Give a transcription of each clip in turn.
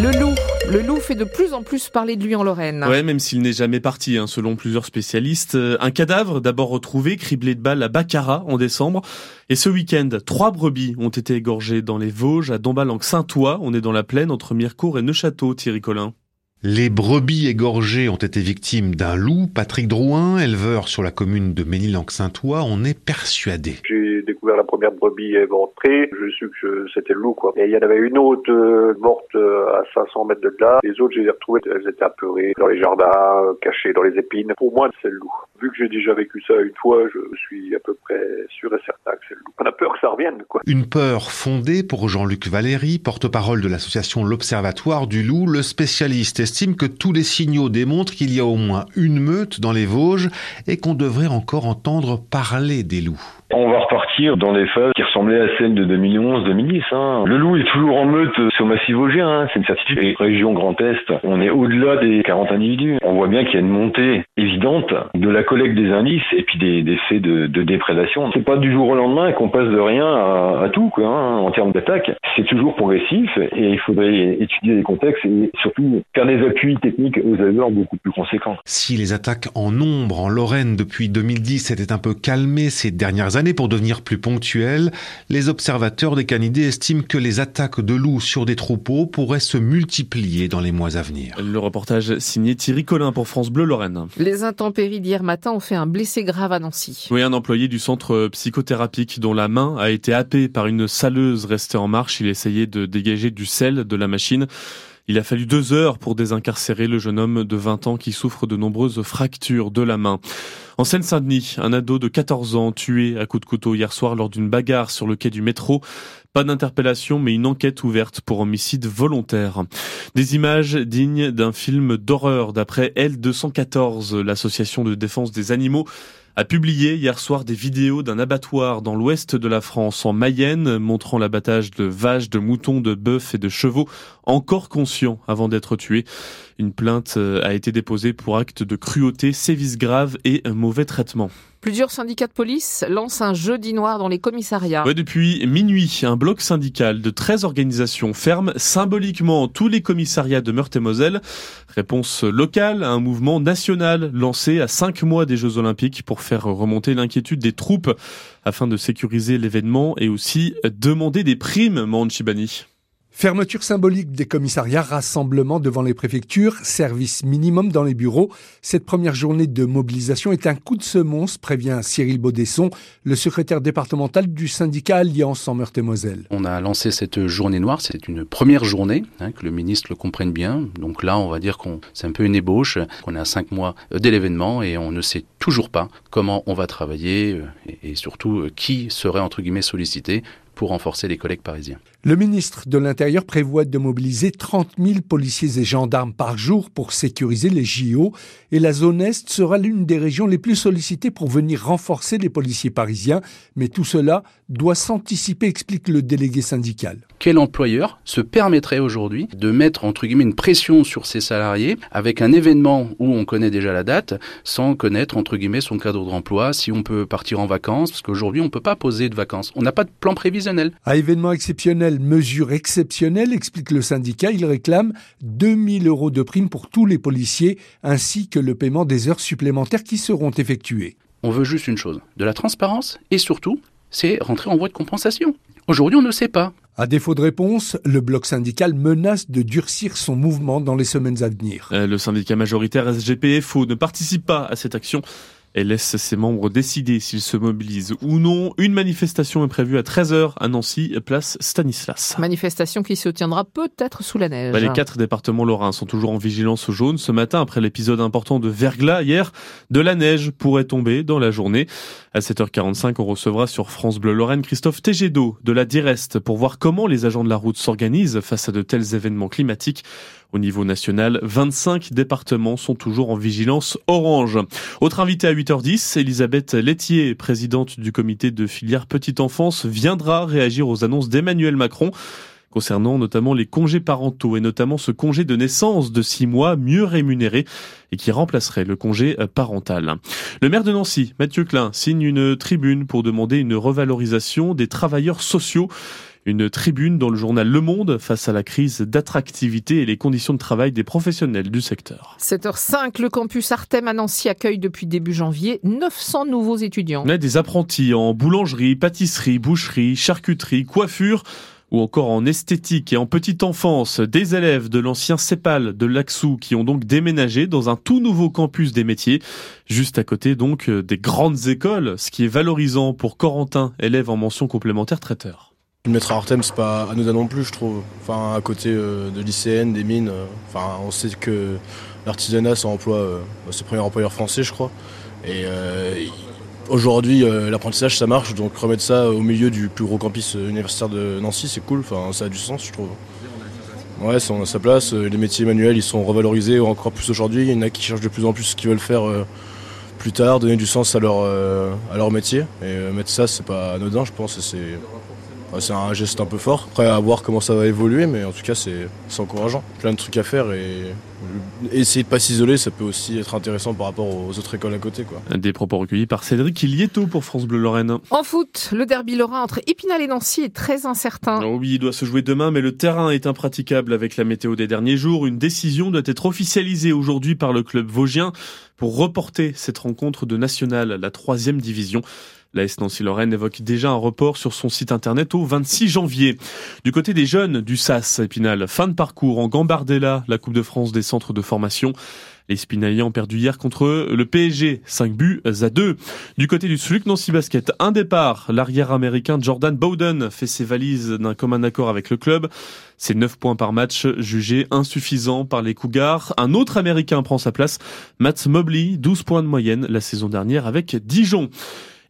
Le loup, le loup fait de plus en plus parler de lui en Lorraine. Ouais, même s'il n'est jamais parti, hein, selon plusieurs spécialistes. Euh, un cadavre d'abord retrouvé, criblé de balles à Baccarat en décembre. Et ce week-end, trois brebis ont été égorgées dans les Vosges, à Dombalang-Saint-Ouen. On est dans la plaine entre Mirecourt et Neuchâteau, Thierry Collin. Les brebis égorgées ont été victimes d'un loup. Patrick Drouin, éleveur sur la commune de Ménilhanque-Saint-Ouen, en est persuadé. J'ai découvert la première brebis éventrée. Je suis que c'était le loup, quoi. Et il y en avait une autre euh, morte euh, à 500 mètres de là. Les autres, je les ai retrouvées. Elles étaient apeurées dans les jardins, euh, cachées dans les épines. Pour moi, c'est le loup. Vu que j'ai déjà vécu ça une fois, je suis à peu près sûr et certain quoi. Une peur fondée pour Jean-Luc Valéry, porte-parole de l'association L'Observatoire du Loup. Le spécialiste estime que tous les signaux démontrent qu'il y a au moins une meute dans les Vosges et qu'on devrait encore entendre parler des loups. On va repartir dans les phases qui ressemblaient à celles de 2011-2010. Hein. Le loup est toujours en meute sur le massif vosgien, hein, c'est une certitude. Et région Grand Est, on est au-delà des 40 individus. On voit bien qu'il y a une montée évidente de la collecte des indices et puis des, des faits de, de déprédation. C'est pas du jour au lendemain qu'on passe de rien à, à tout quoi, hein, en termes d'attaque. C'est toujours progressif et il faudrait étudier les contextes et surtout faire des appuis techniques aux éleveurs beaucoup plus conséquents. Si les attaques en nombre en Lorraine depuis 2010 s'étaient un peu calmées ces dernières années pour devenir plus ponctuelles, les observateurs des canidés estiment que les attaques de loups sur des troupeaux pourraient se multiplier dans les mois à venir. Le reportage signé Thierry Collin pour France Bleu Lorraine. Les intempéries d'hier matin ont fait un blessé grave à Nancy. Oui, un employé du centre psychothérapique dont la main a été happée par une saleuse restée en marche. Il essayait de dégager du sel de la machine. Il a fallu deux heures pour désincarcérer le jeune homme de 20 ans qui souffre de nombreuses fractures de la main. En Seine-Saint-Denis, un ado de 14 ans tué à coups de couteau hier soir lors d'une bagarre sur le quai du métro. Pas d'interpellation, mais une enquête ouverte pour homicide volontaire. Des images dignes d'un film d'horreur d'après L214, l'association de défense des animaux a publié hier soir des vidéos d'un abattoir dans l'ouest de la France, en Mayenne, montrant l'abattage de vaches, de moutons, de bœufs et de chevaux encore conscients avant d'être tués. Une plainte a été déposée pour acte de cruauté, sévices graves et mauvais traitement. Plusieurs syndicats de police lancent un jeudi noir dans les commissariats. Depuis minuit, un bloc syndical de 13 organisations ferme symboliquement tous les commissariats de Meurthe-et-Moselle. Réponse locale à un mouvement national lancé à cinq mois des Jeux Olympiques pour faire remonter l'inquiétude des troupes afin de sécuriser l'événement et aussi demander des primes, Chibani. Fermeture symbolique des commissariats, rassemblement devant les préfectures, service minimum dans les bureaux. Cette première journée de mobilisation est un coup de semonce, prévient Cyril Baudesson, le secrétaire départemental du syndicat Alliance en Meurthe-et-Moselle. On a lancé cette journée noire, c'est une première journée, hein, que le ministre le comprenne bien. Donc là, on va dire qu'on c'est un peu une ébauche, qu'on est à cinq mois de l'événement et on ne sait toujours pas comment on va travailler euh, et, et surtout euh, qui serait entre guillemets sollicité pour renforcer les collègues parisiens. Le ministre de l'Intérieur prévoit de mobiliser 30 000 policiers et gendarmes par jour pour sécuriser les JO et la zone Est sera l'une des régions les plus sollicitées pour venir renforcer les policiers parisiens. Mais tout cela doit s'anticiper, explique le délégué syndical. Quel employeur se permettrait aujourd'hui de mettre entre guillemets une pression sur ses salariés avec un événement où on connaît déjà la date sans connaître entre guillemets son cadre d'emploi, si on peut partir en vacances, parce qu'aujourd'hui on ne peut pas poser de vacances. On n'a pas de plan prévisionnel. À événement exceptionnel, mesure exceptionnelle, explique le syndicat, il réclame 2000 euros de prime pour tous les policiers ainsi que le paiement des heures supplémentaires qui seront effectuées. On veut juste une chose, de la transparence et surtout, c'est rentrer en voie de compensation. Aujourd'hui, on ne sait pas. À défaut de réponse, le bloc syndical menace de durcir son mouvement dans les semaines à venir. Euh, le syndicat majoritaire SGPFO ne participe pas à cette action et laisse ses membres décider s'ils se mobilisent ou non. Une manifestation est prévue à 13h à Nancy, place Stanislas. Manifestation qui se tiendra peut-être sous la neige. Bah, les quatre départements lorrains sont toujours en vigilance jaune ce matin après l'épisode important de verglas hier. De la neige pourrait tomber dans la journée. À 7h45, on recevra sur France Bleu Lorraine Christophe Tegedo de la Direst pour voir comment les agents de la route s'organisent face à de tels événements climatiques. Au niveau national, 25 départements sont toujours en vigilance orange. Autre invité à 8h10, Elisabeth Laitier, présidente du comité de filière petite enfance, viendra réagir aux annonces d'Emmanuel Macron concernant notamment les congés parentaux et notamment ce congé de naissance de six mois mieux rémunéré et qui remplacerait le congé parental. Le maire de Nancy, Mathieu Klein, signe une tribune pour demander une revalorisation des travailleurs sociaux. Une tribune dans le journal Le Monde face à la crise d'attractivité et les conditions de travail des professionnels du secteur. 7h05, le campus Artem à Nancy accueille depuis début janvier 900 nouveaux étudiants. On a des apprentis en boulangerie, pâtisserie, boucherie, charcuterie, coiffure ou encore en esthétique et en petite enfance, des élèves de l'ancien CEPAL de Laxou qui ont donc déménagé dans un tout nouveau campus des métiers, juste à côté donc des grandes écoles, ce qui est valorisant pour Corentin, élève en mention complémentaire traiteur. Le maître à Artem, c'est pas anodin non plus, je trouve. Enfin, à côté euh, de lycéennes, des mines, euh, enfin, on sait que l'artisanat, c'est emploi, euh, c'est le premier employeur français, je crois. Et Aujourd'hui, euh, l'apprentissage, ça marche, donc remettre ça au milieu du plus gros campus universitaire de Nancy, c'est cool, enfin, ça a du sens, je trouve. Ouais, ça a sa place. Les métiers manuels, ils sont revalorisés encore plus aujourd'hui. Il y en a qui cherchent de plus en plus ce qu'ils veulent faire plus tard, donner du sens à leur, à leur métier. Et mettre ça, c'est pas anodin, je pense. C'est c'est un geste un peu fort. Après, à voir comment ça va évoluer, mais en tout cas, c'est encourageant. Plein de trucs à faire et essayer de pas s'isoler, ça peut aussi être intéressant par rapport aux autres écoles à côté. Quoi. Des propos recueillis par Cédric Ilieto pour France Bleu Lorraine. En foot, le derby lorrain entre Épinal et Nancy est très incertain. Oh oui, il doit se jouer demain, mais le terrain est impraticable avec la météo des derniers jours. Une décision doit être officialisée aujourd'hui par le club vosgien pour reporter cette rencontre de nationale, la troisième division. La S Nancy-Lorraine évoque déjà un report sur son site internet au 26 janvier. Du côté des jeunes du SAS Épinal, fin de parcours en Gambardella, la Coupe de France des centres de formation. Les Spinaliens ont perdu hier contre le PSG, 5 buts à 2. Du côté du SLUC Nancy Basket, un départ. L'arrière américain Jordan Bowden fait ses valises d'un commun accord avec le club. C'est 9 points par match jugés insuffisants par les Cougars. Un autre américain prend sa place, Matt Mobley, 12 points de moyenne la saison dernière avec Dijon.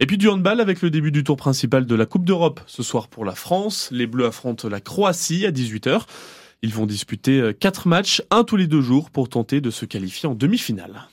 Et puis du handball avec le début du tour principal de la Coupe d'Europe. Ce soir pour la France, les Bleus affrontent la Croatie à 18h. Ils vont disputer 4 matchs, un tous les deux jours, pour tenter de se qualifier en demi-finale.